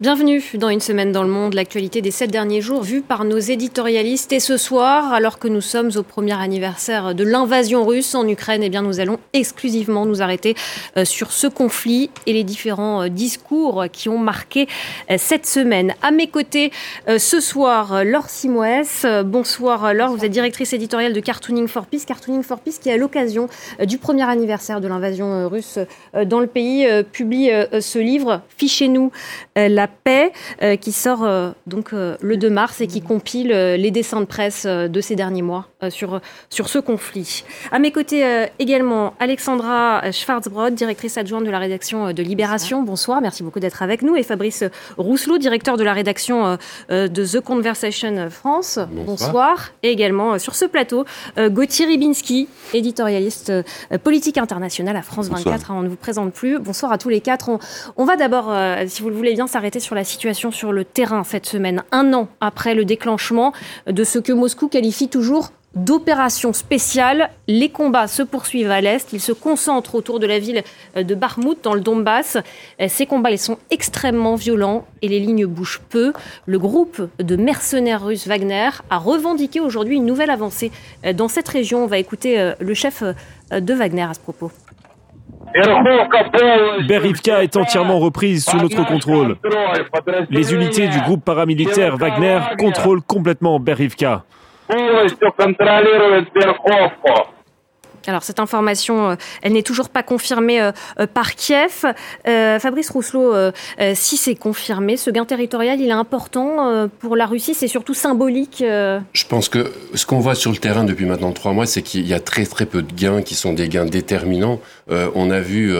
Bienvenue dans Une semaine dans le monde, l'actualité des sept derniers jours vue par nos éditorialistes. Et ce soir, alors que nous sommes au premier anniversaire de l'invasion russe en Ukraine, eh bien nous allons exclusivement nous arrêter euh, sur ce conflit et les différents euh, discours qui ont marqué euh, cette semaine. À mes côtés ce soir, Laure Simoès. Bonsoir Laure, vous êtes directrice éditoriale de Cartooning for Peace. Cartooning for Peace qui, à l'occasion du premier anniversaire de l'invasion russe dans le pays, publie ce livre, Fichez-nous la paix euh, qui sort euh, donc euh, le 2 mars et qui compile les dessins de presse de ces derniers mois sur, sur ce conflit. À mes côtés également Alexandra Schwarzbrod, directrice adjointe de la rédaction de Libération. Bonsoir, merci beaucoup d'être avec nous. Et Fabrice Rousselot, directeur de la rédaction de The Conversation France. Bonsoir. Et également sur ce plateau, Gauthier Ribinski, éditorialiste politique internationale à France 24. On ne vous présente plus. Bonsoir à tous les quatre. On, on va d'abord, si vous le voulez bien, s'arrêter sur la situation sur le terrain cette semaine, un an après le déclenchement de ce que Moscou qualifie toujours d'opération spéciale. Les combats se poursuivent à l'est. Ils se concentrent autour de la ville de Barmout, dans le Donbass. Ces combats, sont extrêmement violents et les lignes bougent peu. Le groupe de mercenaires russes Wagner a revendiqué aujourd'hui une nouvelle avancée dans cette région. On va écouter euh, le chef euh, de Wagner à ce propos. Berivka est entièrement reprise sous notre contrôle. Les unités du groupe paramilitaire Wagner contrôlent complètement Berivka. Alors cette information, euh, elle n'est toujours pas confirmée euh, euh, par Kiev. Fabrice Rousselot, si c'est confirmé, ce gain territorial, il est important pour la Russie, c'est surtout symbolique. Je pense que ce qu'on voit sur le terrain depuis maintenant trois mois, c'est qu'il y a très très peu de gains qui sont des gains déterminants. on a vu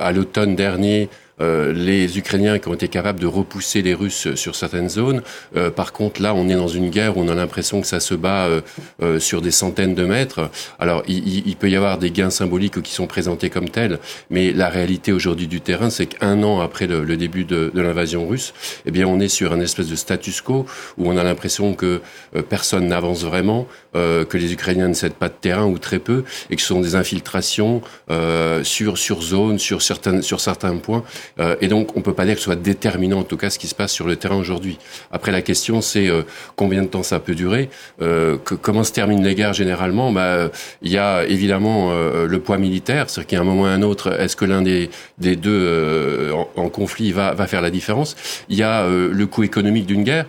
à l'automne dernier euh, les Ukrainiens qui ont été capables de repousser les Russes sur certaines zones. Euh, par contre, là, on est dans une guerre où on a l'impression que ça se bat euh, sur des centaines de mètres. Alors, il, peut y avoir des gains symboliques qui sont présentés comme tels, mais la réalité aujourd'hui du terrain, c'est qu'un an après le, début de, l'invasion russe, eh bien, on est sur un espèce de status quo où on a l'impression que personne n'avance vraiment, que les Ukrainiens ne cèdent pas de terrain ou très peu, et que ce sont des infiltrations sur sur zone, sur certains sur certains points. Euh, et donc, on peut pas dire que ce soit déterminant, en tout cas, ce qui se passe sur le terrain aujourd'hui. Après, la question, c'est euh, combien de temps ça peut durer euh, que, Comment se terminent les guerres généralement? Bah, Il y a évidemment le poids militaire, c'est-à-dire qu'à un moment ou à un autre, est-ce que l'un des, des deux en, conflit va, va faire la différence? Il y a le coût économique d'une guerre.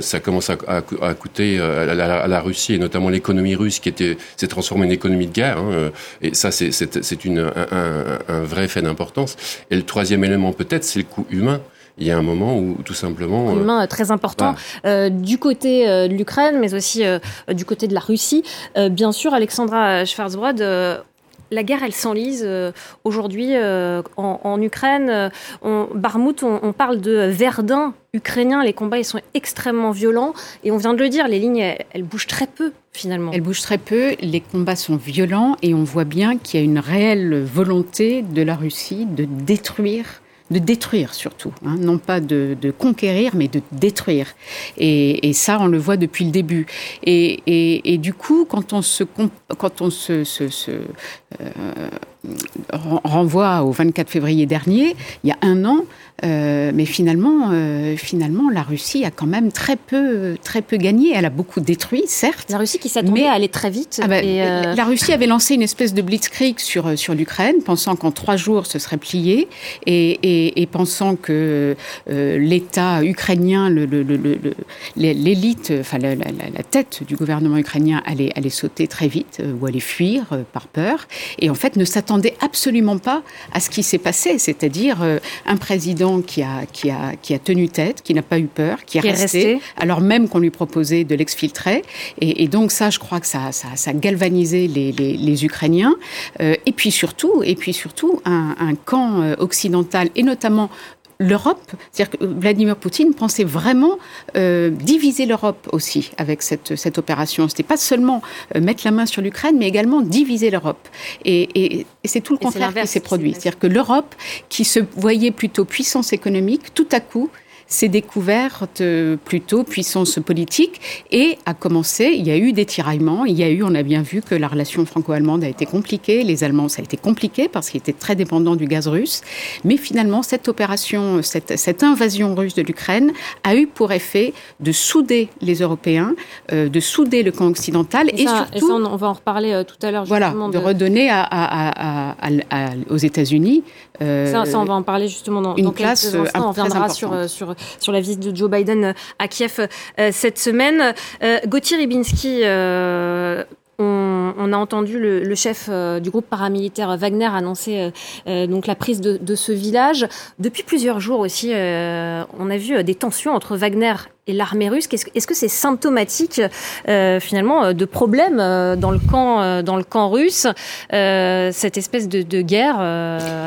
ça commence à, à, coûter à la, à la, Russie, et notamment l'économie russe, qui était s'est transformée en économie de guerre. Hein, et ça, c'est un, un, un vrai fait d'importance. Et le troisième élément. Peut-être, c'est le coût humain. Il y a un moment où tout simplement... Un humain euh, très important. euh, du côté euh, de l'Ukraine, mais aussi du côté de la Russie. bien sûr, Alexandra Schwarzbrod, la guerre, elle s'enlise aujourd'hui en, Ukraine. On, Barmout, on, parle de Verdun ukrainien. Les combats, ils sont extrêmement violents. Et on vient de le dire, les lignes, elles, bougent très peu, finalement. Elles bougent très peu. Les combats sont violents. Et on voit bien qu'il y a une réelle volonté de la Russie de détruire de détruire surtout, hein, non pas de, conquérir, mais de détruire. Et, ça, on le voit depuis le début. Et, du coup, quand on se, quand on se, euh, renvoie au 24 février dernier, il y a un an, euh, mais finalement, euh, finalement, la Russie a quand même très peu, très peu gagné. Elle a beaucoup détruit, certes. La Russie qui s'attendait à aller très vite. Ah bah, la Russie avait lancé une espèce de blitzkrieg sur, sur l'Ukraine, pensant qu'en trois jours, ce serait plié, et, et, pensant que l'État ukrainien, l'élite, le, enfin la, la, tête du gouvernement ukrainien allait, allait sauter très vite, ou allait fuir par peur, et en fait ne s'attendait absolument pas à ce qui s'est passé, c'est-à-dire euh, un président qui a, qui, a, qui a tenu tête, qui n'a pas eu peur, qui, est, resté, alors même qu'on lui proposait de l'exfiltrer. Et, donc ça, je crois que ça, ça, ça a galvanisé les, les, Ukrainiens. Euh, et puis surtout, et puis surtout un, un camp euh, occidental, et notamment l'Europe, c'est-à-dire que Vladimir Poutine pensait vraiment euh, diviser l'Europe aussi avec cette, cette opération. C'était pas seulement euh, mettre la main sur l'Ukraine, mais également diviser l'Europe. Et, et, c'est tout le contraire qui s'est produit. C'est-à-dire que l'Europe, qui se voyait plutôt puissance économique, tout à coup s'est découverte plutôt puissance politique et a commencé, il y a eu des tiraillements, il y a eu, on a bien vu que la relation franco-allemande a été compliquée, les Allemands, ça a été compliqué parce qu'ils étaient très dépendants du gaz russe, mais finalement, cette opération, cette, cette invasion russe de l'Ukraine a eu pour effet de souder les Européens, euh, de souder le camp occidental et, surtout... on va en reparler euh, tout à l'heure. Voilà, de, redonner à, aux États-Unis euh, ça, on va en parler justement dans, une dans instants. On reviendra sur, sur, sur la visite de Joe Biden à Kiev cette semaine. Gauthier Ribinski, on, a entendu le, chef euh, du groupe paramilitaire Wagner annoncer euh, euh, donc la prise de, ce village. Depuis plusieurs jours aussi, on a vu des tensions entre Wagner et l'armée russe. Est-ce que c'est symptomatique euh, finalement euh, de problèmes euh, dans le camp, dans le camp russe, cette espèce de, guerre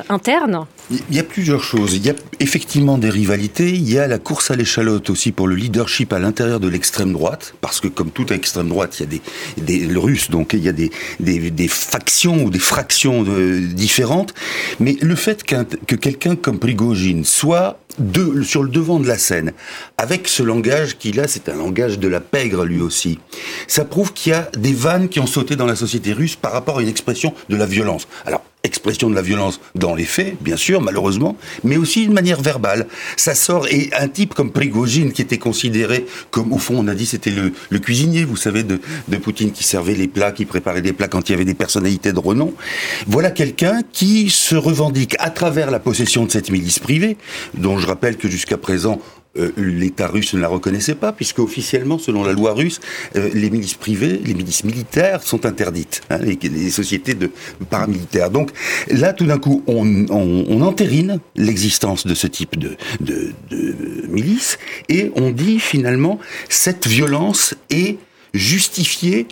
interne? Il y a plusieurs choses. Il y a effectivement des rivalités. Il y a la course à l'échalote aussi pour le leadership à l'intérieur de l'extrême droite, parce que comme toute extrême droite, il y a des, des le russe, donc il y a des, des, des factions ou des fractions différentes. Mais le fait que quelqu'un comme Prigogine soit de, sur le devant de la scène, avec ce langage qu'il a, c'est un langage de la pègre lui aussi. Ça prouve qu'il y a des vannes qui ont sauté dans la société russe par rapport à une expression de la violence. Alors, expression de la violence dans les faits, bien sûr, malheureusement, mais aussi d'une manière verbale. Ça sort, et un type comme Prigogine, qui était considéré comme, au fond, on a dit, c'était le, le, cuisinier, vous savez, de, de Poutine, qui servait les plats, qui préparait des plats quand il y avait des personnalités de renom. Voilà quelqu'un qui se revendique à travers la possession de cette milice privée, dont je rappelle que jusqu'à présent, euh, l'État russe ne la reconnaissait pas, puisque officiellement, selon la loi russe, euh, les milices privées, les milices militaires sont interdites, hein, les, sociétés de paramilitaires. Donc là, tout d'un coup, on, on, entérine l'existence de ce type de, de, de milice et on dit finalement cette violence est justifiée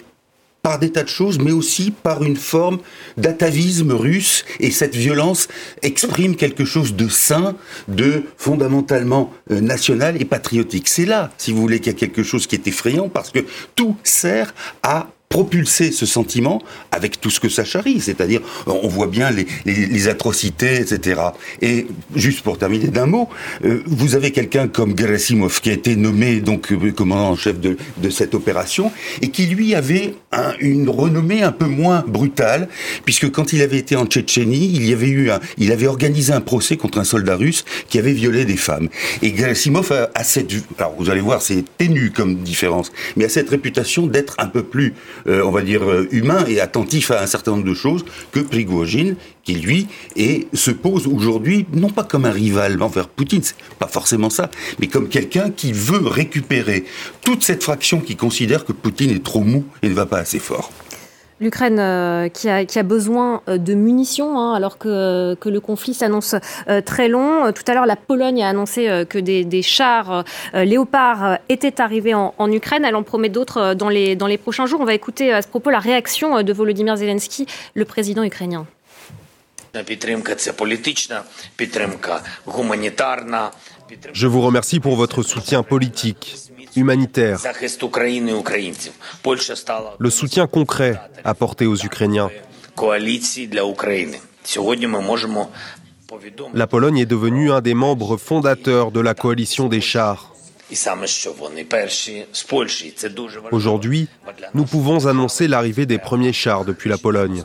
par des tas de choses, mais aussi par une forme d'atavisme russe. Et cette violence exprime quelque chose de sain, de fondamentalement euh, national et patriotique. C'est là, si vous voulez, qu'il y a quelque chose qui est effrayant, parce que tout sert à propulser ce sentiment avec tout ce que ça charrie, c'est-à-dire on voit bien les, atrocités, etc. Et juste pour terminer d'un mot, euh, vous avez quelqu'un comme Gerasimov qui a été nommé donc euh, commandant en chef de, cette opération et qui lui avait un, une renommée un peu moins brutale, puisque quand il avait été en Tchétchénie, il y avait eu un, il avait organisé un procès contre un soldat russe qui avait violé des femmes. Et Gerasimov a, a cette, alors vous allez voir, c'est ténu comme différence, mais a cette réputation d'être un peu plus on va dire, euh, humain et attentif à un certain nombre de choses que Prigogine, qui lui et se pose aujourd'hui non pas comme un rival envers Poutine, c'est pas forcément ça, mais comme quelqu'un qui veut récupérer toute cette fraction qui considère que Poutine est trop mou et ne va pas assez fort. L'Ukraine euh, qui, a, besoin euh, de munitions, hein, alors que, le conflit s'annonce euh, très long. Tout à l'heure, la Pologne a annoncé que des, chars léopards étaient arrivés en, en, Ukraine. Elle en promet d'autres dans les, dans les prochains jours. On va écouter à ce propos la réaction de Volodymyr Zelensky, le président ukrainien. Je vous remercie pour votre soutien politique, humanitaire, le soutien concret apporté aux Ukrainiens. La Pologne est devenue un des membres fondateurs de la coalition des chars. Aujourd'hui, nous pouvons annoncer l'arrivée des premiers chars depuis la Pologne.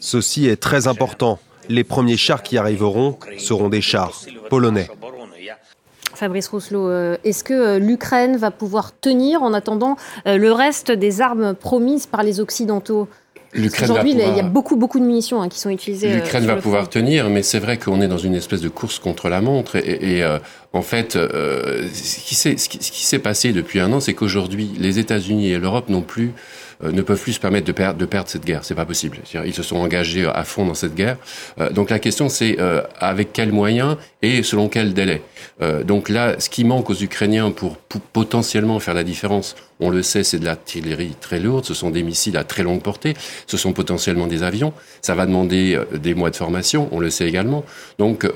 Ceci est très important. Les premiers chars qui arriveront seront des chars polonais. Fabrice Rousselot, euh, est-ce que euh, l'Ukraine va pouvoir tenir en attendant euh, le reste des armes promises par les Occidentaux? Aujourd'hui, il y a beaucoup, beaucoup de munitions hein, qui sont utilisées. L'Ukraine va pouvoir tenir, mais c'est vrai qu'on est dans une espèce de course contre la montre. Et, en fait, ce qui s'est passé depuis un an, c'est qu'aujourd'hui, les États-Unis et l'Europe n'ont plus euh, ne peuvent plus se permettre de, perdre, de perdre cette guerre. C'est pas possible. Ils se sont engagés à fond dans cette guerre. Euh, donc la question, c'est euh, avec quels moyens et selon quel délai. donc là, ce qui manque aux Ukrainiens pour, potentiellement faire la différence, on le sait, c'est de l'artillerie très lourde, ce sont des missiles à très longue portée, ce sont potentiellement des avions. Ça va demander des mois de formation, on le sait également. Donc,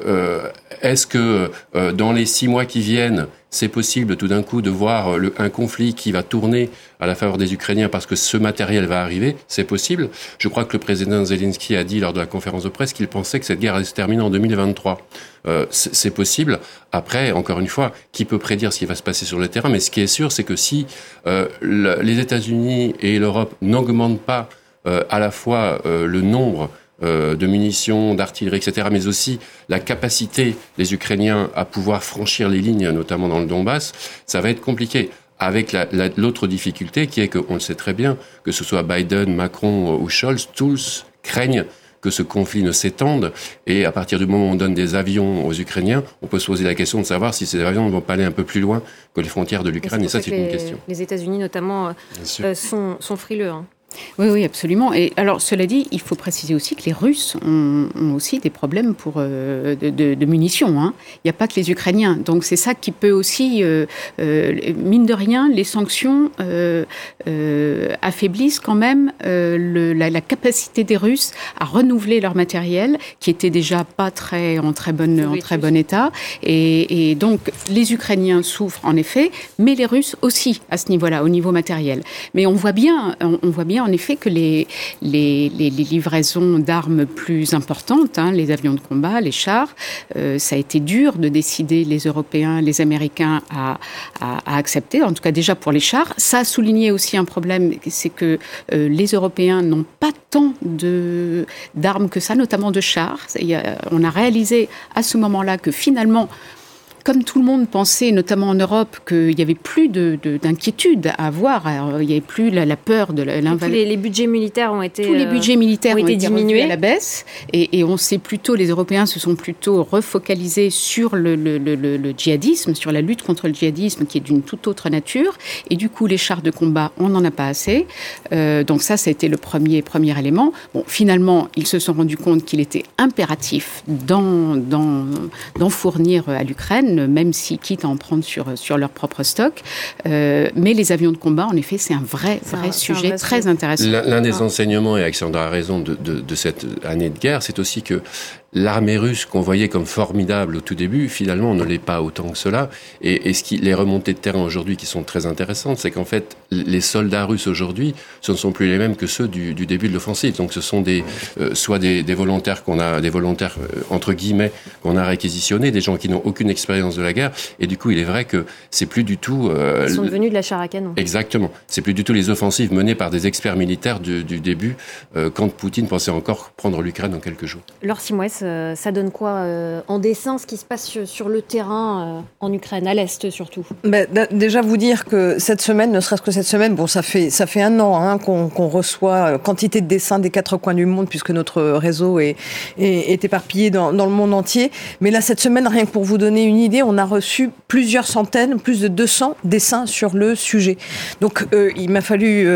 est-ce que dans les six mois qui viennent, c'est possible tout d'un coup de voir le, un conflit qui va tourner à la faveur des Ukrainiens parce que ce matériel va arriver, c'est possible. Je crois que le président Zelensky a dit lors de la conférence de presse qu'il pensait que cette guerre allait se terminer en 2023. Euh, c'est possible. Après, encore une fois, qui peut prédire ce qui va se passer sur le terrain? Mais ce qui est sûr, c'est que si euh, les États-Unis et l'Europe n'augmentent pas euh, à la fois euh, le nombre euh, de munitions, d'artillerie, etc., mais aussi la capacité des Ukrainiens à pouvoir franchir les lignes, notamment dans le Donbass, ça va être compliqué. Avec l'autre difficulté qui est qu'on le sait très bien, que ce soit Biden, Macron ou Scholz, tous craignent que ce conflit ne s'étende. Et à partir du moment où on donne des avions aux Ukrainiens, on peut se poser la question de savoir si ces avions ne vont pas aller un peu plus loin que les frontières de l'Ukraine. Et ça, c'est une question. Les États-Unis, notamment, sont, sont, frileux. Hein. Oui, oui, absolument. Et alors, cela dit, il faut préciser aussi que les Russes ont, aussi des problèmes pour, euh, de, munitions. Hein. Il n'y a pas que les Ukrainiens. Donc, c'est ça qui peut aussi, euh, euh, mine de rien, les sanctions affaiblissent quand même la, capacité des Russes à renouveler leur matériel, qui était déjà pas très en très bonne en très bon état. Et, et donc, les Ukrainiens souffrent en effet, mais les Russes aussi à ce niveau-là, au niveau matériel. Mais on voit bien, on voit bien en effet que les, livraisons d'armes plus importantes, hein, les avions de combat, les chars, euh, ça a été dur de décider les Européens, les Américains à, accepter, en tout cas déjà pour les chars. Ça a souligné aussi un problème, c'est que euh, les Européens n'ont pas tant d'armes que ça, notamment de chars. on a réalisé à ce moment-là que finalement, comme tout le monde pensait, notamment en Europe, qu'il n'y avait plus d'inquiétude de, à avoir, il n'y avait plus la, peur de l'invasion. Les, les, budgets militaires ont été tous les budgets militaires ont, été, diminués à la baisse, et, on sait plutôt, les Européens se sont plutôt refocalisés sur le, le, djihadisme, sur la lutte contre le djihadisme, qui est d'une toute autre nature, et du coup les chars de combat, on n'en a pas assez. Euh, donc ça, ça a été le premier premier élément. Bon, finalement, ils se sont rendus compte qu'il était impératif d'en fournir à l'Ukraine même s'ils quittent à en prendre sur, sur leur propre stock. Euh, mais les avions de combat, en effet, c'est un vrai, vrai sujet très intéressant. L'un des enseignements, et Alexandre a raison, de, de, de cette année de guerre, c'est aussi que l'armée russe qu'on voyait comme formidable au tout début, finalement, ne l'est pas autant que cela. Et, et ce qui, les remontées de terrain aujourd'hui qui sont très intéressantes, c'est qu'en fait, les soldats russes aujourd'hui, ce ne sont plus les mêmes que ceux du, du début de l'offensive. Donc, ce sont des, euh, soit des, des, volontaires qu'on a, des volontaires euh, entre guillemets qu'on a réquisitionnés, des gens qui n'ont aucune expérience de la guerre. Et du coup, il est vrai que c'est plus du tout. Euh, Ils sont devenus de la char à canon. Exactement. C'est plus du tout les offensives menées par des experts militaires du, du début, euh, quand Poutine pensait encore prendre l'Ukraine en quelques jours. Laure euh, ça donne quoi euh, en dessin ce qui se passe sur le terrain euh, en Ukraine, à l'Est surtout ben, Déjà vous dire que cette semaine, ne serait-ce que cette semaine, bon ça fait, ça fait un an hein, qu'on reçoit quantité de dessins des quatre coins du monde puisque notre réseau est, est, éparpillé dans, dans, le monde entier. Mais là cette semaine, rien que pour vous donner une idée, on a reçu plusieurs centaines, plus de 200 dessins sur le sujet. Donc il m'a fallu,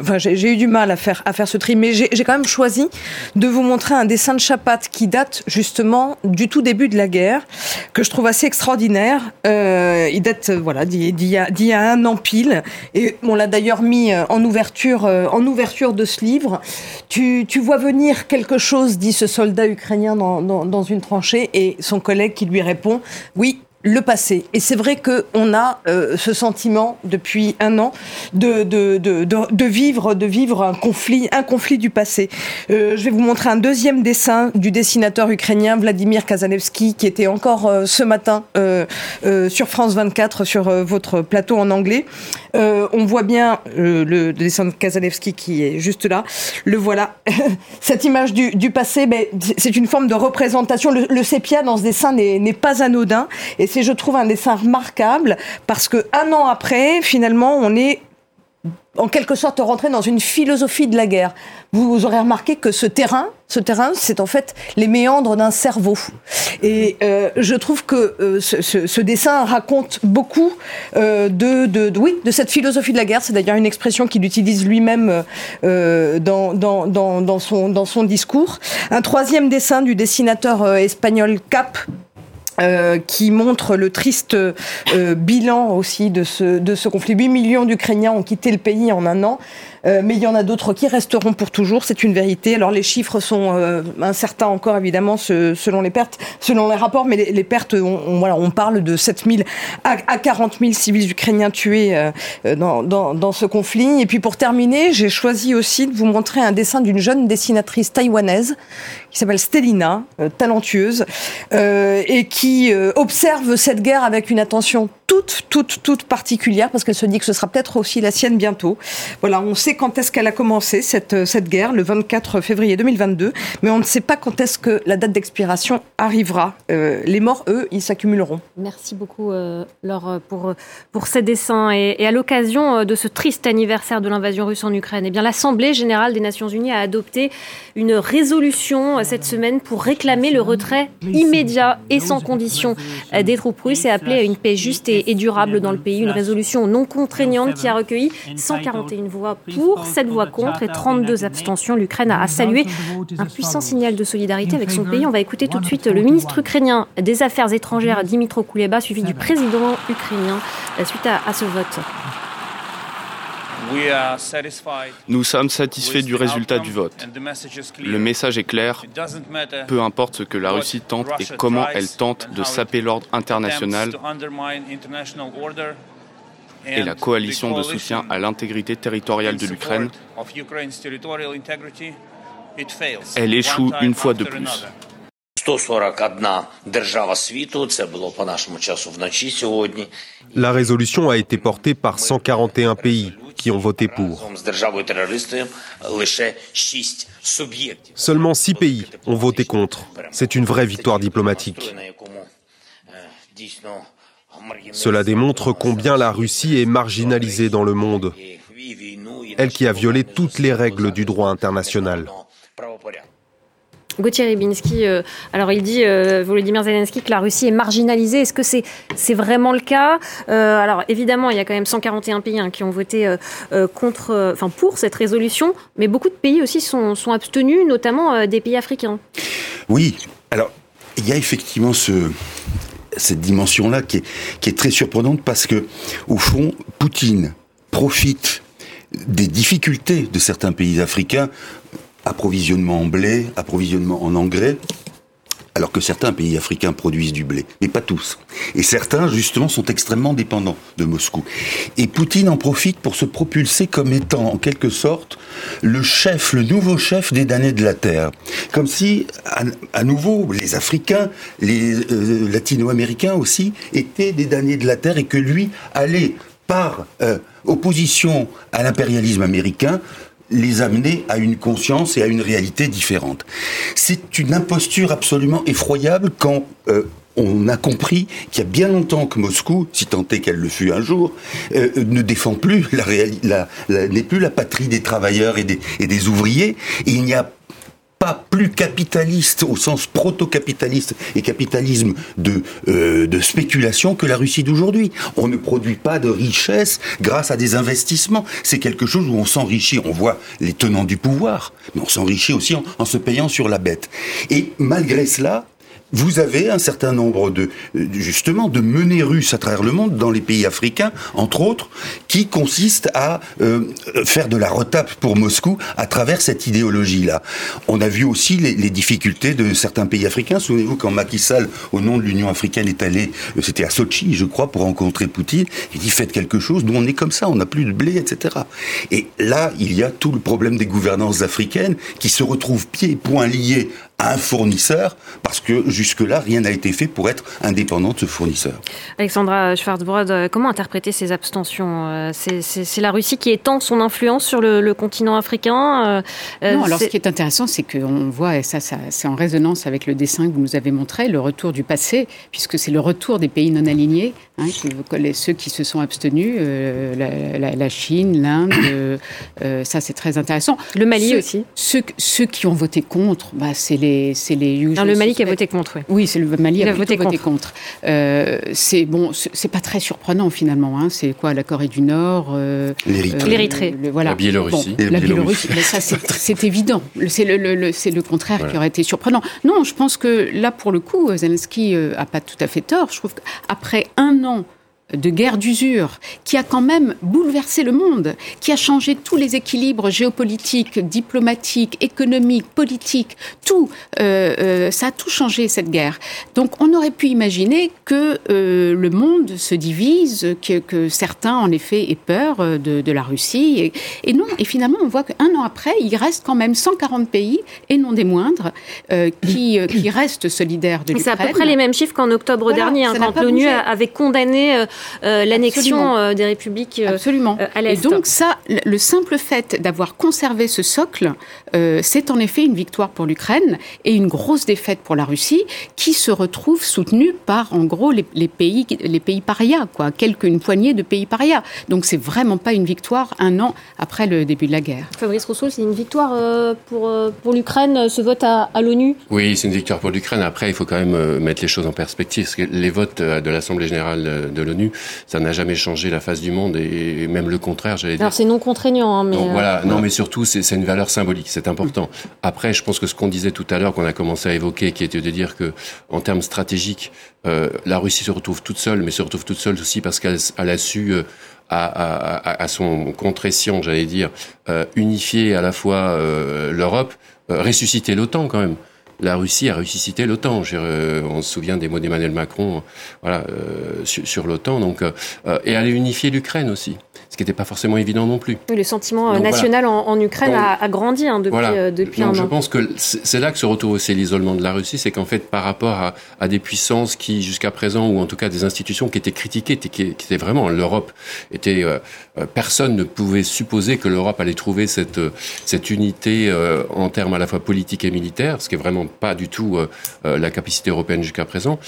enfin j'ai eu du mal à faire, à faire ce tri, mais j'ai quand même choisi de vous montrer un dessin de Qui date justement du tout début de la guerre, que je trouve assez extraordinaire. Euh, il date voilà d'il y, a un an pile, et on l'a d'ailleurs mis euh, en ouverture, euh, en ouverture de ce livre. Tu, tu vois venir quelque chose, dit ce soldat ukrainien dans, dans, dans une tranchée, et son collègue qui lui répond, oui, le passé. Et c'est vrai qu'on a euh, ce sentiment depuis un an de, de, de, de, vivre, de vivre un conflit, un conflit du passé. Euh, je vais vous montrer un deuxième dessin du dessinateur ukrainien Vladimir Kazanevski qui était encore euh, ce matin sur France 24 sur votre plateau en anglais. on voit bien le dessin de Kazanevski qui est juste là. Le voilà. Cette image du, du passé, ben, c'est une forme de représentation. Le, sépia dans ce dessin n'est pas anodin. C'est, je trouve, un dessin remarquable parce que un an après, finalement, on est en quelque sorte rentré dans une philosophie de la guerre. Vous, aurez remarqué que ce terrain, ce terrain, c'est en fait les méandres d'un cerveau. Et euh, je trouve que euh, ce, dessin raconte beaucoup euh, de, de, oui, de cette philosophie de la guerre. C'est d'ailleurs une expression qu'il utilise lui-même dans, dans, dans, son, dans son discours. Un troisième dessin du dessinateur espagnol Cap, euh, qui montre le triste euh, bilan aussi de ce, de ce conflit. 8 millions d'Ukrainiens ont quitté le pays en un an. Mais il y en a d'autres qui resteront pour toujours, c'est une vérité. Alors les chiffres sont incertains encore, évidemment, selon les pertes, selon les rapports, mais les, pertes, on, voilà, on parle de 7 000 à, 40 000 civils ukrainiens tués dans, dans, dans ce conflit. Et puis pour terminer, j'ai choisi aussi de vous montrer un dessin d'une jeune dessinatrice taïwanaise qui s'appelle Stelina, euh, talentueuse, euh, et qui euh, observe cette guerre avec une attention toute, toute, toute particulière, parce qu'elle se dit que ce sera peut-être aussi la sienne bientôt. Voilà, on sait quand est-ce qu'elle a commencé cette, cette guerre, le 24 février 2022, mais on ne sait pas quand est-ce que la date d'expiration arrivera. les morts, eux, ils s'accumuleront. Merci beaucoup, Laure, pour, pour ces dessins. Et, et à l'occasion de ce triste anniversaire de l'invasion russe en Ukraine, eh l'Assemblée générale des Nations unies a adopté une résolution cette semaine pour réclamer le retrait immédiat et sans condition des troupes russes et appeler à une paix juste et, durable dans le pays. Une résolution non contraignante qui a recueilli 141 voix pour, 7 voix contre et 32 abstentions. L'Ukraine a salué un puissant signal de solidarité avec son pays. On va écouter tout de suite le ministre ukrainien des Affaires étrangères, Dimitro Kuleba, suivi du président ukrainien suite à ce vote. Nous sommes satisfaits du résultat du vote. Le message est clair. Peu importe ce que la Russie tente et comment elle tente de saper l'ordre international et la coalition de soutien à l'intégrité territoriale de l'Ukraine, elle échoue une fois de plus. La résolution a été portée par 141 pays qui ont voté pour. Seulement six pays ont voté contre. C'est une vraie victoire diplomatique. Cela démontre combien la Russie est marginalisée dans le monde, elle qui a violé toutes les règles du droit international. Gauthier Ribinski, euh, alors il dit, euh, Volodymyr Zelensky, que la Russie est marginalisée. Est-ce que c'est c'est vraiment le cas? Euh, Alors évidemment, il y a quand même 141 pays hein, qui ont voté contre, enfin pour cette résolution, mais beaucoup de pays aussi sont, sont abstenus, notamment des pays africains. Oui, alors il y a effectivement ce, cette dimension-là qui est, très surprenante parce que, au fond, Poutine profite des difficultés de certains pays africains approvisionnement en blé, approvisionnement en engrais, alors que certains pays africains produisent du blé, mais pas tous. Et certains, justement, sont extrêmement dépendants de Moscou. Et Poutine en profite pour se propulser comme étant, en quelque sorte, le chef, le nouveau chef des damnés de la Terre. Comme si, à, nouveau, les Africains, les euh, Latino-Américains aussi, étaient des damnés de la Terre et que lui allait, par euh, opposition à l'impérialisme américain, les amener à une conscience et à une réalité différente. C'est une imposture absolument effroyable quand euh, on a compris qu'il y a bien longtemps que Moscou, si tant est qu'elle le fut un jour, euh, ne défend plus la, n'est plus la patrie des travailleurs et des, ouvriers. Il n'y a plus capitaliste au sens proto-capitaliste et capitalisme de, euh, de spéculation que la Russie d'aujourd'hui. On ne produit pas de richesse grâce à des investissements. C'est quelque chose où on s'enrichit. On voit les tenants du pouvoir, mais on s'enrichit aussi en se payant sur la bête. Et malgré cela, vous avez un certain nombre de, justement, de menées russes à travers le monde, dans les pays africains, entre autres, qui consistent à euh, faire de la retape pour Moscou à travers cette idéologie-là. On a vu aussi les, les, difficultés de certains pays africains. Souvenez-vous quand Macky Sall, au nom de l'Union africaine, est allé, euh, c'était à Sochi, je crois, pour rencontrer Poutine, il dit faites quelque chose, nous on est comme ça, on n'a plus de blé, etc. Et là, il y a tout le problème des gouvernances africaines qui se retrouvent pieds et poings liés un fournisseur, parce que jusque-là, rien n'a été fait pour être indépendant de ce fournisseur. Alexandra Schwarzbrod, euh, comment interpréter ces abstentions euh, C'est la Russie qui étend son influence sur le, continent africain euh, Non, alors ce qui est intéressant, c'est qu'on voit, et ça, ça c'est en résonance avec le dessin que vous nous avez montré, le retour du passé, puisque c'est le retour des pays non alignés, hein, ceux qui se sont abstenus, la, Chine, l'Inde, ça c'est très intéressant. Le Mali aussi. Ceux, ceux, qui ont voté contre, bah, c'est les c'est les le Mali qui a voté contre. Oui, c'est le Mali qui a, voté contre. Euh, c'est bon, c'est pas très surprenant finalement. Hein. C'est quoi la Corée du Nord, euh, l'Érythrée, euh, voilà. la Biélorussie. la Biélorussie, mais ça c'est évident. C'est le, le, le contraire qui aurait été surprenant. Non, je pense que là pour le coup, Zelensky a pas tout à fait tort. Je trouve qu'après un an de guerre d'usure, qui a quand même bouleversé le monde, qui a changé tous les équilibres géopolitiques, diplomatiques, économiques, politiques, tout. Euh, euh, ça a tout changé cette guerre. Donc on aurait pu imaginer que euh, le monde se divise, que, certains en effet aient peur de, la Russie, et, non. Et finalement, on voit qu'un an après, il reste quand même 140 pays et non des moindres qui, qui restent solidaires de l'Ukraine. C'est à peu près les mêmes chiffres qu'en octobre dernier, hein, quand l'ONU avait condamné euh, l'annexion euh, des républiques euh, Absolument. à l'Est. Et donc ça, le simple fait d'avoir conservé ce socle, c'est en effet une victoire pour l'Ukraine et une grosse défaite pour la Russie, qui se retrouve soutenue par, en gros, les, pays, les pays parias, quoi, quelques une poignée de pays parias. Donc c'est vraiment pas une victoire un an après le début de la guerre. Fabrice Rousseau, c'est une victoire pour, pour l'Ukraine, ce vote à, à l'ONU? Oui, c'est une victoire pour l'Ukraine. Après, il faut quand même mettre les choses en perspective. Parce que les votes de l'Assemblée générale de l'ONU ça n'a jamais changé la face du monde et même le contraire, j'allais dire. Alors c'est non contraignant, hein, mais euh, voilà, non, mais surtout c'est une valeur symbolique, c'est important. Après, je pense que ce qu'on disait tout à l'heure, qu'on a commencé à évoquer, qui était de dire que en termes stratégiques, euh, la Russie se retrouve toute seule, mais se retrouve toute seule aussi parce qu'elle a su euh, à, à, à, son contre-escient, j'allais dire, unifier à la fois l'Europe, ressusciter l'OTAN quand même la Russie a ressuscité l'OTAN. Euh, on se souvient des mots d'Emmanuel Macron voilà, euh, sur, l'OTAN. Donc, euh, et elle a unifié l'Ukraine aussi ce qui n'était pas forcément évident non plus. le sentiment national en, Ukraine a, grandi hein, depuis, voilà. depuis Donc, un je pense que c'est là que se retrouve aussi l'isolement de la Russie, c'est qu'en fait, par rapport à, des puissances qui, jusqu'à présent, ou en tout cas des institutions qui étaient critiquées, qui, qui étaient vraiment l'Europe, était personne ne pouvait supposer que l'Europe allait trouver cette cette unité en termes à la fois politiques et militaires, ce qui est vraiment pas du tout euh, euh, la capacité européenne jusqu'à présent.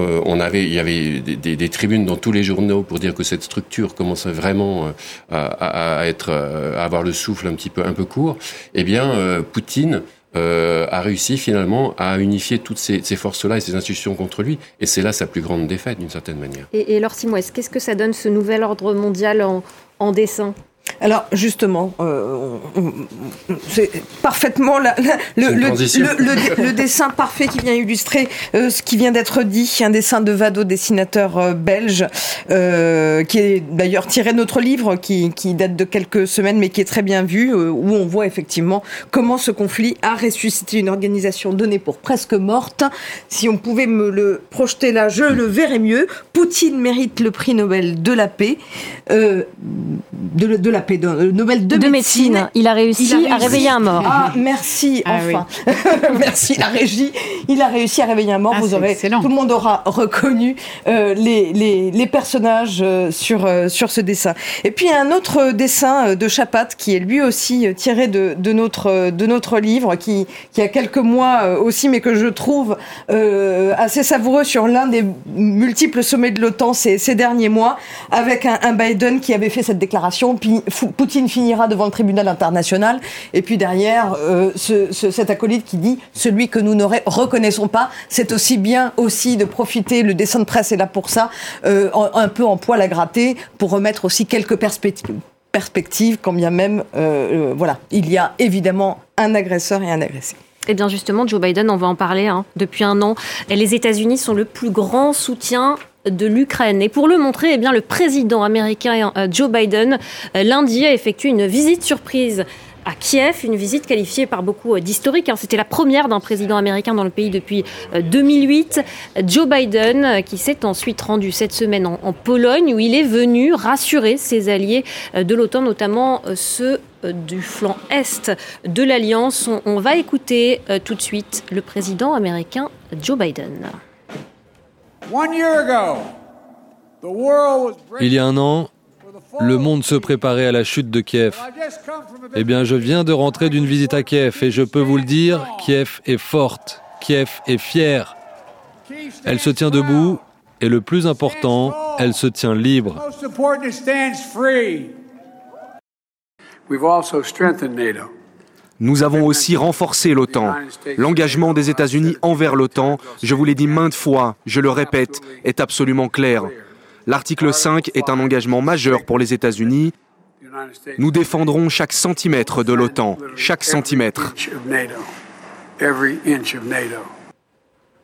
Euh, on avait, il y avait des, tribunes dans tous les journaux pour dire que cette structure commençait vraiment à, être, à avoir le souffle un petit peu, un peu court. Eh bien, Poutine a réussi finalement à unifier toutes ces, forces-là et ces institutions contre lui. Et c'est là sa plus grande défaite, d'une certaine manière. Et, et Simon, qu'est-ce que ça donne ce nouvel ordre mondial en, en dessin? Alors justement, euh, c'est parfaitement le, dessin parfait qui vient illustrer euh, ce qui vient d'être dit, un dessin de Vado, dessinateur euh, belge, qui est d'ailleurs tiré de notre livre, qui, date de quelques semaines, mais qui est très bien vu, où on voit effectivement comment ce conflit a ressuscité une organisation donnée pour presque morte. Si on pouvait me le projeter là, je le verrais mieux. Poutine mérite le prix Nobel de la paix, de, de la paix, de, Nobel de, médecine. Il, a réussi à réveiller un mort. Ah, merci, ah enfin. merci, la régie. Il a réussi à réveiller un mort. Ah, Vous aurez, tout le monde aura reconnu euh, les, les, les, personnages euh, sur, euh, sur ce dessin. Et puis, un autre dessin de Chapat qui est lui aussi tiré de, de, notre, de notre livre, qui, qui a quelques mois aussi, mais que je trouve assez savoureux sur l'un des multiples sommets de l'OTAN ces, ces derniers mois, avec un, un Biden qui avait fait cette déclaration, puis Poutine finira devant le tribunal international, et puis derrière, euh, ce, cet acolyte qui dit celui que nous ne reconnaissons pas, c'est aussi bien aussi de profiter, le dessin de presse est là pour ça, euh, un peu en poil à gratter, pour remettre aussi quelques perspectives perspective, quand bien même, euh, voilà, il y a évidemment un agresseur et un agressé. Eh bien justement, Joe Biden, on va en parler. Hein. Depuis un an, les États-Unis sont le plus grand soutien de l'Ukraine. Et pour le montrer, eh bien, le président américain euh, Joe Biden, euh, lundi, a effectué une visite surprise à Kiev, une visite qualifiée par beaucoup euh, d'historique. Hein. C'était la première d'un président américain dans le pays depuis 2008. Joe Biden, qui s'est ensuite rendu cette semaine en, Pologne, où il est venu rassurer ses alliés de l'OTAN, notamment ceux du flanc est de l'Alliance. on, va écouter tout de suite le président américain Joe Biden. Il y a un an, le monde se préparait à la chute de Kiev. Eh bien, je viens de rentrer d'une visite à Kiev et je peux vous le dire, Kiev est forte, Kiev est fière. Elle se tient debout et le plus important, elle se tient libre. Nous avons aussi renforcé l'OTAN. L'engagement des États-Unis envers l'OTAN, je vous l'ai dit maintes fois, je le répète, est absolument clair. L'article 5 est un engagement majeur pour les États-Unis. Nous défendrons chaque centimètre de l'OTAN, chaque centimètre.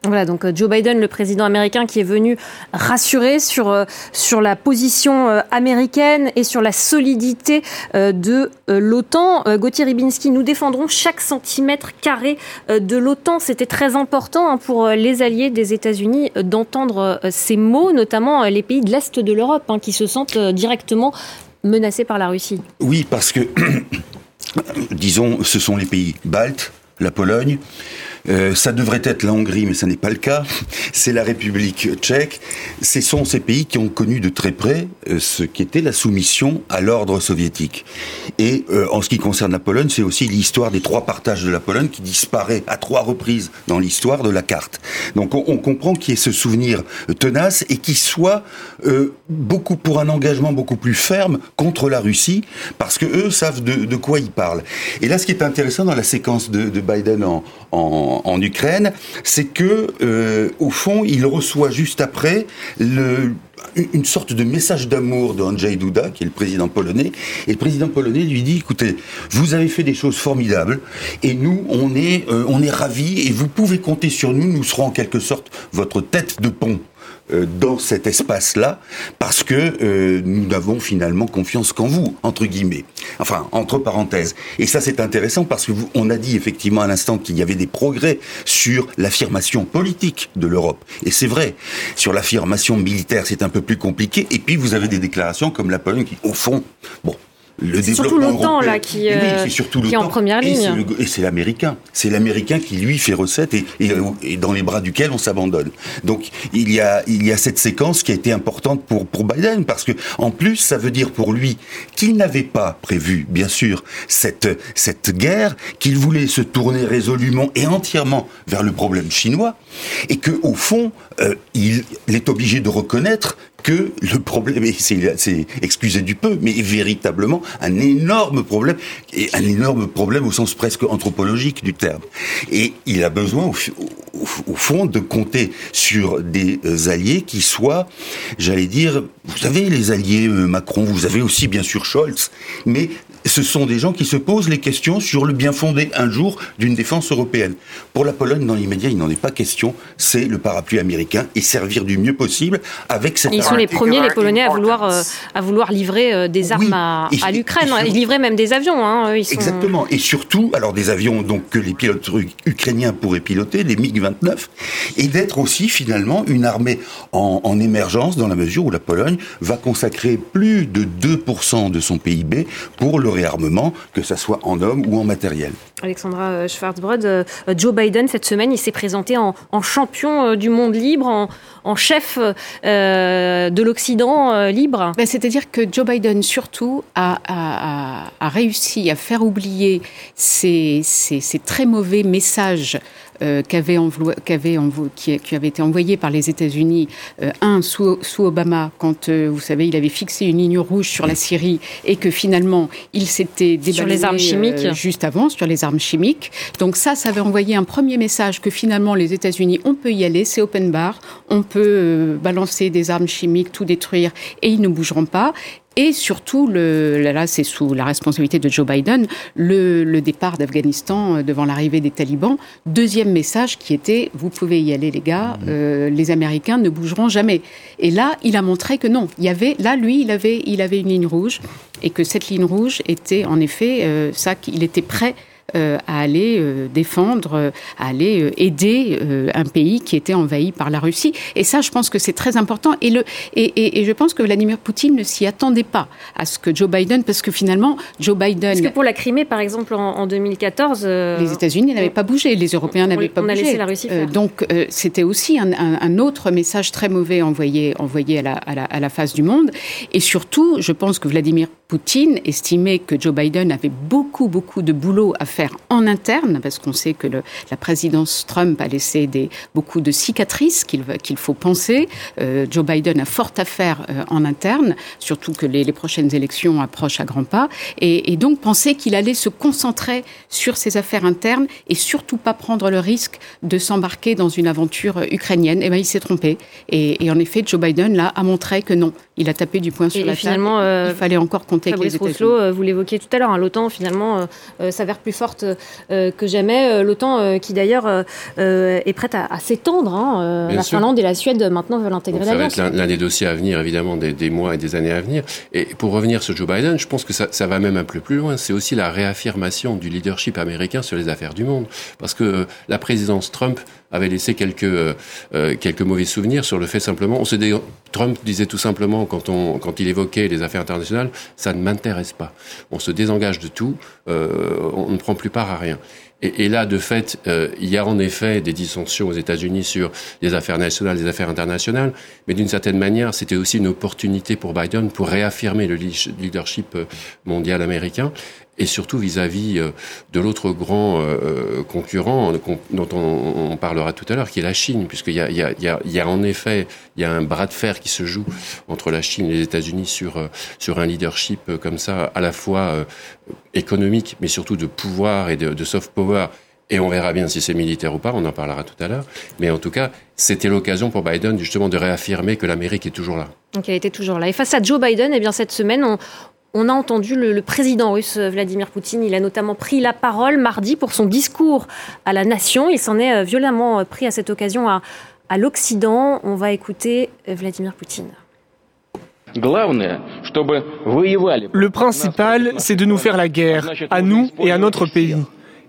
Voilà, donc euh, Joe Biden, le président américain, qui est venu rassurer sur, euh, sur la position euh, américaine et sur la solidité de l'OTAN. Gauthier Ribinski, nous défendrons chaque centimètre carré de l'OTAN. C'était très important hein, pour les alliés des États-Unis d'entendre ces mots, notamment les pays de l'Est de l'Europe, hein, qui se sentent directement menacés par la Russie. Oui, parce que, disons, ce sont les pays baltes, la Pologne, euh, ça devrait être la Hongrie, mais ce n'est pas le cas. C'est la République tchèque. Ce sont ces pays qui ont connu de très près euh, ce qu'était la soumission à l'ordre soviétique. Et euh, en ce qui concerne la Pologne, c'est aussi l'histoire des trois partages de la Pologne qui disparaît à trois reprises dans l'histoire de la carte. Donc on, comprend qu'il y ait ce souvenir tenace et qui soit beaucoup pour un engagement beaucoup plus ferme contre la Russie, parce que eux savent de, quoi ils parlent. Et là, ce qui est intéressant dans la séquence de, de Biden en, en en, Ukraine, c'est que euh, au fond, il reçoit juste après une sorte de message d'amour de Andrzej Duda, qui est le président polonais, et le président polonais lui dit écoutez, vous avez fait des choses formidables, et nous, on est, euh, on est ravis, et vous pouvez compter sur nous, nous serons en quelque sorte votre tête de pont. Euh, dans cet espace-là parce que euh, nous n'avons finalement confiance qu'en vous, entre guillemets. Enfin, entre parenthèses. Et ça, c'est intéressant parce que vous, on a dit effectivement à l'instant qu'il y avait des progrès sur l'affirmation politique de l'Europe. Et c'est vrai. Sur l'affirmation militaire, c'est un peu plus compliqué. Et puis, vous avez des déclarations comme la Pologne qui, au fond, bon, le c'est surtout l'OTAN là qui, euh, qui est en première ligne. Et c'est l'américain. C'est l'américain qui lui fait recette et, et, dans les bras duquel on s'abandonne. Donc il y a il y a cette séquence qui a été importante pour pour Biden parce que en plus ça veut dire pour lui qu'il n'avait pas prévu bien sûr cette cette guerre, qu'il voulait se tourner résolument et entièrement vers le problème chinois et que au fond euh, il est obligé de reconnaître que le problème, et c'est excusez du peu, mais véritablement un énorme problème, et un énorme problème au sens presque anthropologique du terme. Et il a besoin, au, fond, de compter sur des alliés qui soient, j'allais dire, vous savez, les alliés euh, Macron, vous avez aussi bien sûr Scholz, mais ce sont des gens qui se posent les questions sur le bien fondé un jour d'une défense européenne. Pour la Pologne, dans l'immédiat, il n'en est pas question. C'est le parapluie américain et servir du mieux possible avec cette. Ils sont les premiers, les Polonais, à vouloir euh, à vouloir livrer euh, des armes à, l'Ukraine. Ils livraient même des avions. Hein, Exactement. Et surtout, alors des avions donc que les pilotes ukrainiens pourraient piloter, les MiG-29, et d'être aussi finalement une armée en, en émergence dans la mesure où la Pologne va consacrer plus de 2% de son PIB pour le réarmement, que ce soit en hommes ou en matériel. Alexandra euh, Schwarzbrod, euh, Joe Biden, cette semaine, il s'est présenté en, champion euh, du monde libre, en, chef de l'Occident libre. Ben, c'est-à-dire que Joe Biden, surtout, a, réussi à faire oublier ces, ces très mauvais messages euh, qu'avait qui, qui, avait été envoyé par les États-Unis, euh, un sous, sous, Obama, quand euh, vous savez, il avait fixé une ligne rouge sur la Syrie et que finalement il s'était déballé sur les armes chimiques juste avant sur les armes chimiques. Donc ça, ça avait envoyé un premier message que finalement les États-Unis, on peut y aller, c'est open bar, on peut balancer des armes chimiques, tout détruire et ils ne bougeront pas. Et surtout, le, là, c'est sous la responsabilité de Joe Biden, le, départ d'Afghanistan euh, devant l'arrivée des talibans. Deuxième message qui était, vous pouvez y aller les gars, mmh. euh, les Américains ne bougeront jamais. Et là, il a montré que non. Il y avait, là, lui, il avait, il avait une ligne rouge et que cette ligne rouge était en effet euh, ça qu'il était prêt euh, à aller euh, défendre, euh, à aller aider un pays qui était envahi par la Russie. Et ça, je pense que c'est très important. Et, le, et, et, je pense que Vladimir Poutine ne s'y attendait pas à ce que Joe Biden, parce que finalement, Joe Biden. Parce que pour la Crimée, par exemple, en, 2014. les États-Unis n'avaient pas bougé, les Européens n'avaient pas bougé. On a laissé la Russie faire. donc, c'était aussi un, un, autre message très mauvais envoyé, envoyé à, la, à, la, à la face du monde. Et surtout, je pense que Vladimir Poutine estimait que Joe Biden avait beaucoup, beaucoup de boulot à faire en interne, parce qu'on sait que le, la présidence Trump a laissé des, beaucoup de cicatrices qu'il faut penser. Euh, Joe Biden a fort à faire euh, en interne, surtout que les, les, prochaines élections approchent à grands pas, et, et donc penser qu'il allait se concentrer sur ses affaires internes et surtout pas prendre le risque de s'embarquer dans une aventure ukrainienne. Et eh ben il s'est trompé. Et, et, en effet, Joe Biden là a montré que non, il a tapé du poing sur la table. Euh, il fallait encore continuer confrontés avec les États-Unis. Euh, vous l'évoquiez tout à l'heure, hein, l'OTAN finalement s'avère plus forte que jamais. L'OTAN qui d'ailleurs est prête à, s'étendre. Hein, la Finlande et la Suède maintenant veulent intégrer l'alliance. Ça va être l'un des dossiers à venir évidemment des, mois et des années à venir. Et pour revenir sur Joe Biden, je pense que ça, ça va même un peu plus loin. C'est aussi la réaffirmation du leadership américain sur les affaires du monde. Parce que la présidence Trump avait laissé quelques euh, euh, quelques mauvais souvenirs sur le fait simplement. On se Trump disait tout simplement quand on quand il évoquait les affaires internationales, ça ne m'intéresse pas. On se désengage de tout, euh, on ne prend plus part à rien. Et, et là, de fait, euh, il y a en effet des dissensions aux États-Unis sur les affaires nationales, les affaires internationales, mais d'une certaine manière, c'était aussi une opportunité pour Biden pour réaffirmer le leadership mondial américain. Et surtout vis-à-vis euh, de l'autre grand euh, euh, concurrent dont on, parlera tout à l'heure, qui est la Chine, puisqu'il y a, il y, a, il y a en effet il y a un bras de fer qui se joue entre la Chine et les États-Unis sur sur un leadership comme ça, à la fois économique, mais surtout de pouvoir et de, soft power. Et on verra bien si c'est militaire ou pas, on en parlera tout à l'heure. Mais en tout cas, c'était l'occasion pour Biden justement de réaffirmer que l'Amérique est toujours là. Donc elle était toujours là. Et face à Joe Biden, eh bien cette semaine, on, a entendu le, président russe euh, Vladimir Poutine. Il a notamment pris la parole mardi pour son discours à la nation. Il s'en est euh, violemment euh, pris à cette occasion à l'Occident. On va écouter Vladimir Poutine. Le principal, c'est de nous faire la guerre, à nous et à notre pays.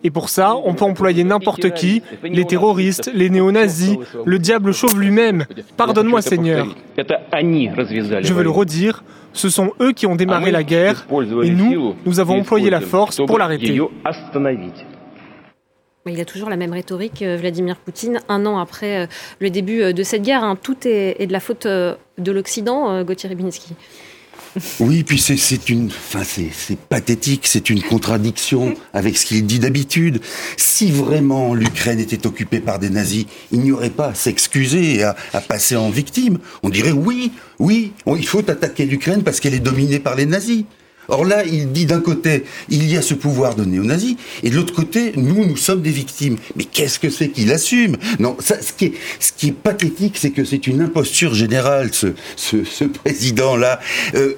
Et pour ça, on peut employer n'importe qui, les terroristes, les néo-nazis, le diable chauve lui-même. Pardonne-moi Seigneur. Je veux le redire, ce sont eux qui ont démarré la guerre et nous, nous avons employé la force pour l'arrêter. Il a toujours la même rhétorique, euh, Vladimir Poutine, un an après euh, le début euh, de cette guerre. Hein. Tout est, de la faute de l'Occident, Gauthier Ribinski. Oui, puis c'est une, enfin c'est pathétique, c'est une contradiction avec ce qu'il dit d'habitude. Si vraiment l'Ukraine était occupée par des nazis, il n'y aurait pas à s'excuser et à, passer en victime. On dirait oui, oui, il faut attaquer l'Ukraine parce qu'elle est dominée par les nazis. Or là, il dit d'un côté, il y a ce pouvoir donné aux nazis, et de l'autre côté, nous, nous sommes des victimes. Mais qu'est-ce que c'est qu'il assume? Non, ce, qui est, pathétique, c'est que c'est une imposture générale, ce, ce, ce président-là. Euh,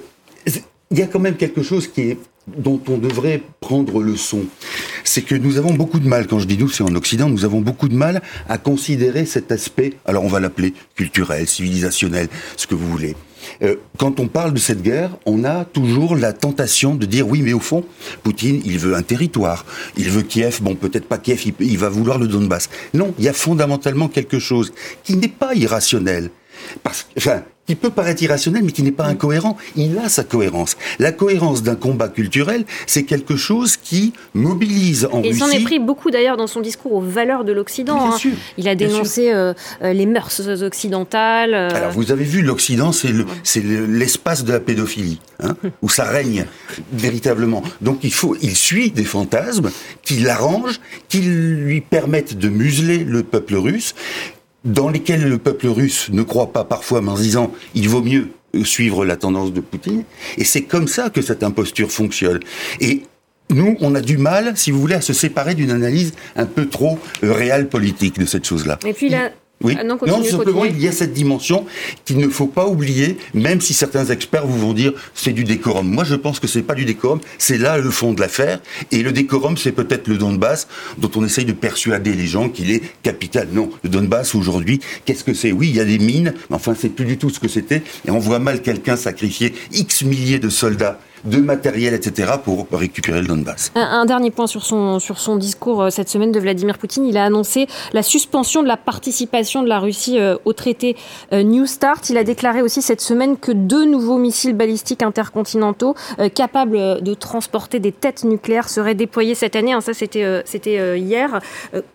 il y a quand même quelque chose qui est dont on devrait prendre leçon, c'est que nous avons beaucoup de mal, quand je dis nous, c'est en Occident, nous avons beaucoup de mal à considérer cet aspect, alors on va l'appeler culturel, civilisationnel, ce que vous voulez, euh, quand on parle de cette guerre, on a toujours la tentation de dire oui, mais au fond, Poutine, il veut un territoire, il veut Kiev, bon, peut-être pas Kiev, il, va vouloir le Donbass. Non, il y a fondamentalement quelque chose qui n'est pas irrationnel. Parce, enfin, qui peut paraître irrationnel, mais qui n'est pas incohérent. Il a sa cohérence. La cohérence d'un combat culturel, c'est quelque chose qui mobilise en Et Russie. Il s'en est pris beaucoup d'ailleurs dans son discours aux valeurs de l'Occident. Hein. Il a dénoncé euh, euh, les mœurs occidentales. Euh. Alors vous avez vu, l'Occident, c'est l'espace de la pédophilie, hein, où ça règne véritablement. Donc il faut, il suit des fantasmes qui l'arrangent, qui lui permettent de museler le peuple russe dans lesquels le peuple russe ne croit pas parfois, mais en disant il vaut mieux suivre la tendance de Poutine. Et c'est comme ça que cette imposture fonctionne. Et nous, on a du mal, si vous voulez, à se séparer d'une analyse un peu trop euh, réelle politique de cette chose-là. Oui. Ah non, simplement, il y a cette dimension qu'il ne faut pas oublier, même si certains experts vous vont dire c'est du décorum. Moi, je pense que c'est pas du décorum, c'est là le fond de l'affaire. Et le décorum, c'est peut-être le Donbass, dont on essaye de persuader les gens qu'il est capital. Non, le Donbass, aujourd'hui, qu'est-ce que c'est? Oui, il y a des mines, mais enfin, c'est plus du tout ce que c'était. Et on voit mal quelqu'un sacrifier X milliers de soldats de matériel, etc., pour récupérer le Donbass. Un, dernier point sur son, sur son discours euh, cette semaine de Vladimir Poutine. Il a annoncé la suspension de la participation de la Russie euh, au traité euh, New Start. Il a déclaré aussi cette semaine que deux nouveaux missiles balistiques intercontinentaux capables de transporter des têtes nucléaires seraient déployés cette année. Hein, ça, c'était c'était hier.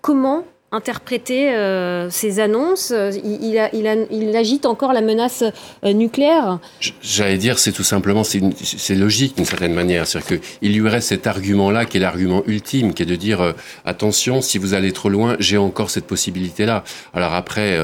comment interpréter euh, ces annonces il, a, il, a, il, agite encore la menace euh, nucléaire J'allais dire, c'est tout simplement, c'est logique d'une certaine manière. C'est-à-dire qu'il y aurait cet argument-là qui est l'argument ultime, qui est de dire euh, attention, si vous allez trop loin, j'ai encore cette possibilité-là. Alors après,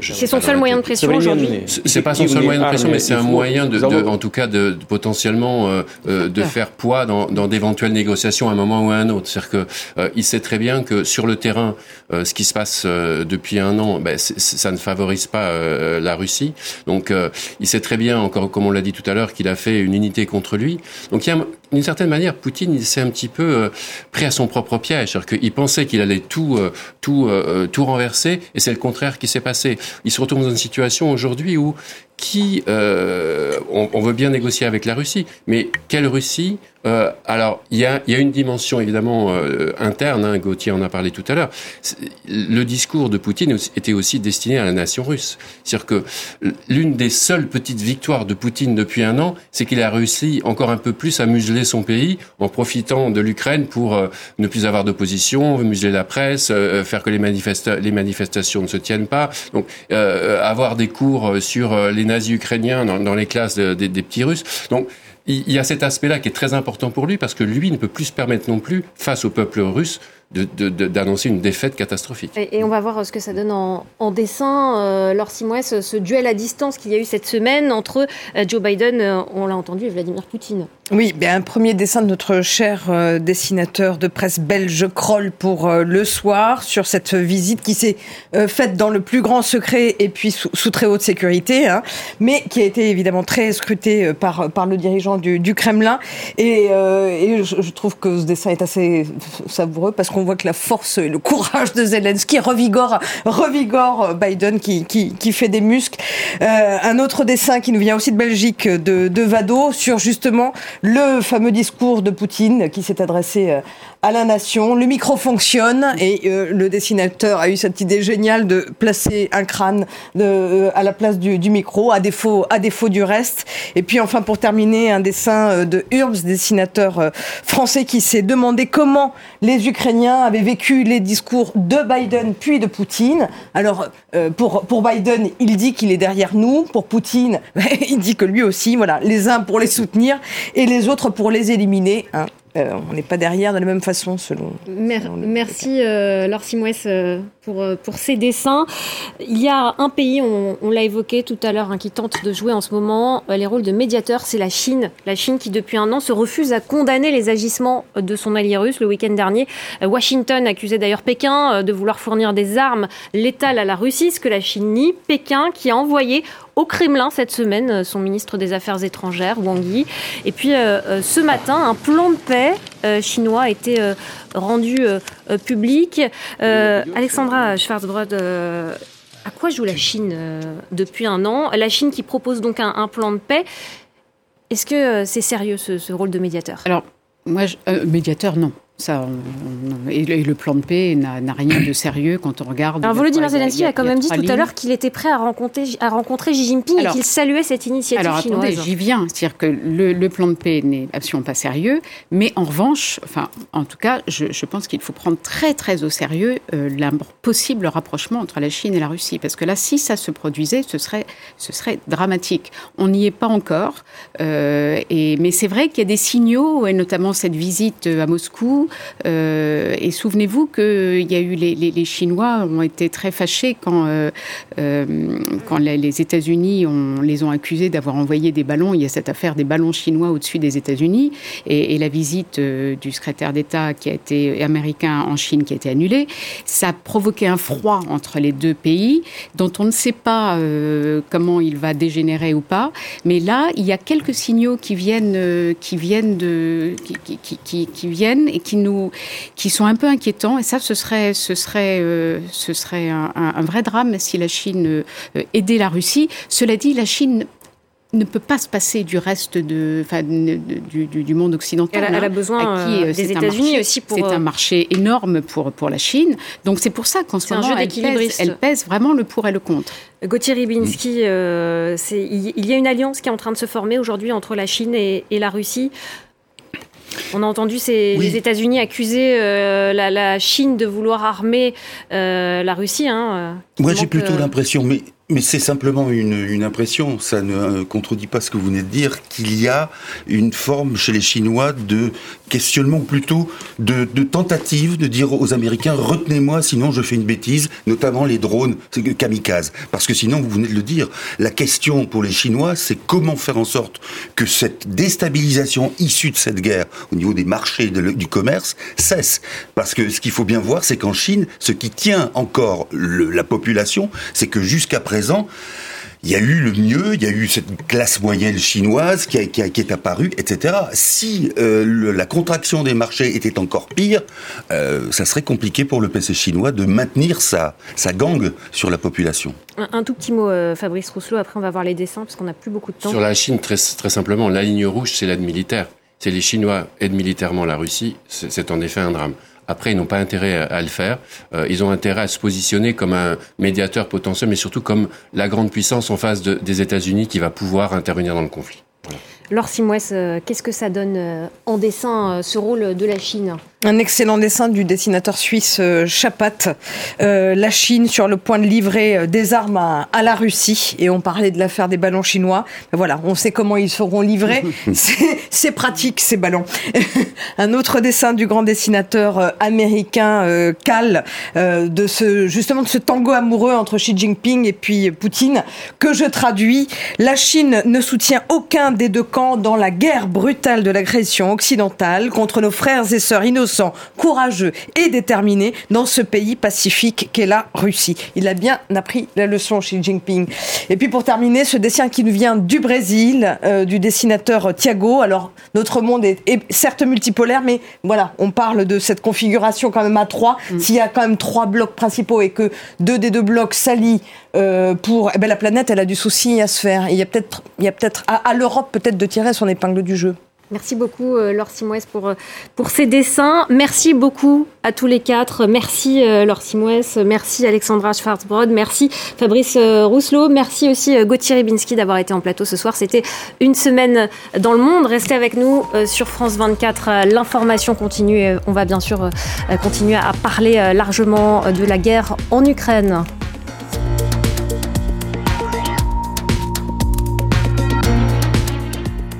c'est son seul moyen de pression aujourd'hui. C'est pas son seul moyen de pression, mais c'est un moyen, de, de, en tout cas, de, potentiellement de faire poids dans, dans d'éventuelles négociations à un moment ou à un autre. C'est-à-dire que il sait très bien que sur le terrain ce qui se passe depuis un an, ben, ça ne favorise pas la Russie. Donc, il sait très bien, encore comme on l'a dit tout à l'heure, qu'il a fait une unité contre lui. Donc, il y a d'une certaine manière, Poutine, il s'est un petit peu pris à son propre piège. C'est-à-dire qu'il pensait qu'il allait tout, tout, tout renverser, et c'est le contraire qui s'est passé. Il se retrouve dans une situation aujourd'hui où qui, euh, on, veut bien négocier avec la Russie, mais quelle Russie euh, Alors, il y a, y a, une dimension évidemment euh, interne, hein, Gauthier en a parlé tout à l'heure. Le discours de Poutine était aussi destiné à la nation russe. C'est-à-dire que l'une des seules petites victoires de Poutine depuis un an, c'est qu'il a réussi encore un peu plus à museler son pays en profitant de l'Ukraine pour euh, ne plus avoir d'opposition, museler la presse, euh, faire que les, les manifestations ne se tiennent pas, donc avoir des cours sur les nazis ukrainiens dans, les classes des petits Russes. Donc, il y a cet aspect-là qui est très important pour lui parce que lui ne peut plus se permettre non plus, face au peuple russe, d'annoncer une défaite catastrophique. Et, on va voir ce que ça donne en, dessin. Euh, Laure Simoès, ce duel à distance qu'il y a eu cette semaine entre euh, Joe Biden, euh, on l'a entendu, et Vladimir Poutine. Oui, bien un premier dessin de notre cher euh, dessinateur de presse belge Kroll pour le soir sur cette visite qui s'est faite dans le plus grand secret et puis sous, très haute sécurité, hein, mais qui a été évidemment très scrutée par, par le dirigeant du, du Kremlin. Et, et je, je, trouve que ce dessin est assez savoureux parce qu'on on voit que la force et le courage de Zelensky revigore, revigore Biden qui, qui, fait des muscles. Euh, un autre dessin qui nous vient aussi de Belgique de, de Vado sur justement le fameux discours de Poutine qui s'est adressé euh, à la nation. Le micro fonctionne et euh, le dessinateur a eu cette idée géniale de placer un crâne de, euh, à la place du, du, micro, à défaut, à défaut du reste. Et puis enfin, pour terminer, un dessin euh, de Urbs, dessinateur français, qui s'est demandé comment les Ukrainiens avaient vécu les discours de Biden puis de Poutine. Alors, pour, pour Biden, il dit qu'il est derrière nous. Pour Poutine, il dit que lui aussi, voilà, les uns pour les soutenir et les autres pour les éliminer. Hein. Euh, on n'est pas derrière de la même façon selon. merci euh, Laure Simouès euh, pour, pour ces dessins. Il y a un pays, on, l'a évoqué tout à l'heure, hein, qui tente de jouer en ce moment les rôles de médiateur, c'est la Chine. La Chine qui depuis un an se refuse à condamner les agissements de son allié russe. Le week-end dernier, Washington accusait d'ailleurs Pékin de vouloir fournir des armes létales à la Russie, ce que la Chine nie. Pékin qui a envoyé au Kremlin cette semaine, euh, son ministre des Affaires étrangères, Wang Yi. Et puis euh, euh, ce matin, un plan de paix chinois a été rendu public. Alexandra Schwarzbrod, à quoi joue la Chine depuis un an? La Chine qui propose donc un, plan de paix. Est-ce que c'est sérieux ce, rôle de médiateur? Alors, moi, médiateur, non. Ça, et, le plan de paix n'a rien de sérieux quand on regarde. Alors Volodymyr Zelensky a, quand même dit tout à l'heure qu'il était prêt à rencontrer, à rencontrer Xi Jinping et qu'il saluait cette initiative alors. Attendez, j'y viens. C'est-à-dire que le, plan de paix n'est absolument pas sérieux, mais en revanche, enfin, en tout cas, je, pense qu'il faut prendre très très au sérieux euh, le possible rapprochement entre la Chine et la Russie, parce que là, si ça se produisait, ce serait, ce serait dramatique. On n'y est pas encore, euh, et, mais c'est vrai qu'il y a des signaux, et notamment cette visite à Moscou euh, et souvenez-vous qu'il y a eu les, Chinois ont été très fâchés quand, euh, euh, quand les, États-Unis les ont accusés d'avoir envoyé des ballons. Il y a cette affaire des ballons chinois au-dessus des États-Unis et, la visite du secrétaire d'État qui a été américain en Chine qui a été annulée. Ça a provoqué un froid entre les deux pays dont on ne sait pas comment il va dégénérer ou pas. Mais là, il y a quelques signaux qui viennent, qui viennent qui viennent et qui nous, qui sont un peu inquiétants. Et ça, ce serait, ce serait, euh, ce serait un, vrai drame si la Chine euh, aidait la Russie. Cela dit, la Chine ne peut pas se passer du reste de, enfin, du, du, monde occidental. Elle a, hein, besoin euh, des États-Unis aussi pour. C'est un marché énorme pour, pour la Chine. Donc c'est pour ça qu'en ce moment, elle pèse, elle pèse, vraiment le pour et le contre. Gauthier Ribinski, il y a une alliance qui est en train de se former aujourd'hui entre la Chine et, et la Russie. On a entendu ces, les États-Unis accuser euh, la, Chine de vouloir armer euh, la Russie. Hein, euh, Moi, j'ai plutôt l'impression, mais Mais c'est simplement une, impression, ça ne contredit pas ce que vous venez de dire, qu'il y a une forme chez les Chinois de questionnement, plutôt de, de tentative de dire aux Américains, retenez-moi, sinon je fais une bêtise, notamment les drones kamikazes. Parce que sinon, vous venez de le dire, la question pour les Chinois, c'est comment faire en sorte que cette déstabilisation issue de cette guerre au niveau des marchés du commerce cesse. Parce que ce qu'il faut bien voir, c'est qu'en Chine, ce qui tient encore la population, c'est que jusqu'à présent, il y a eu le mieux, il y a eu cette classe moyenne chinoise qui, est apparue, etc. Si euh, la contraction des marchés était encore pire, euh, ça serait compliqué pour le PC chinois de maintenir sa, sa gangue sur la population. Un, tout petit mot, euh, Fabrice Rousselot, après on va voir les dessins parce qu'on n'a plus beaucoup de temps. Sur la Chine, très, très simplement, la ligne rouge, c'est l'aide militaire. C'est les Chinois aident militairement la Russie, c'est en effet un drame. Après, ils n'ont pas intérêt à, le faire. Euh, ils ont intérêt à se positionner comme un médiateur potentiel, mais surtout comme la grande puissance en face des États-Unis qui va pouvoir intervenir dans le conflit. Laure Simouès, euh, qu'est-ce que ça donne euh, en dessin, ce rôle de la Chine? Un excellent dessin du dessinateur suisse euh, Chapat. Euh, la Chine sur le point de livrer euh, des armes à, la Russie. Et on parlait de l'affaire des ballons chinois. Ben voilà, on sait comment ils seront livrés. C'est pratique, ces ballons. Un autre dessin du grand dessinateur américain Cal, de ce, justement de ce tango amoureux entre Xi Jinping et puis Poutine, que je traduis. La Chine ne soutient aucun des deux camps dans la guerre brutale de l'agression occidentale contre nos frères et sœurs innocents courageux et déterminé dans ce pays pacifique qu'est la Russie. Il a bien appris la leçon, Xi Jinping. Et puis pour terminer, ce dessin qui nous vient du Brésil, euh, du dessinateur Thiago. Alors notre monde est, certes multipolaire, mais voilà, on parle de cette configuration quand même à trois. Mm. S'il y a quand même trois blocs principaux et que deux des deux blocs s'allient euh, pour, eh ben, la planète, elle a du souci à se faire. il y a peut-être, il y a peut-être à, l'Europe peut-être de tirer son épingle du jeu. Merci beaucoup, euh, Laure Simoès, pour, euh, pour ces dessins. Merci beaucoup à tous les quatre. Merci, Laure Simoès. Merci, Alexandra Schwarzbrod. Merci, Fabrice Rousselot. Merci aussi, Gauthier Ribinski, d'avoir été en plateau ce soir. C'était une semaine dans le monde. Restez avec nous sur France 24. L'information continue. On va bien sûr continuer à parler largement de la guerre en Ukraine.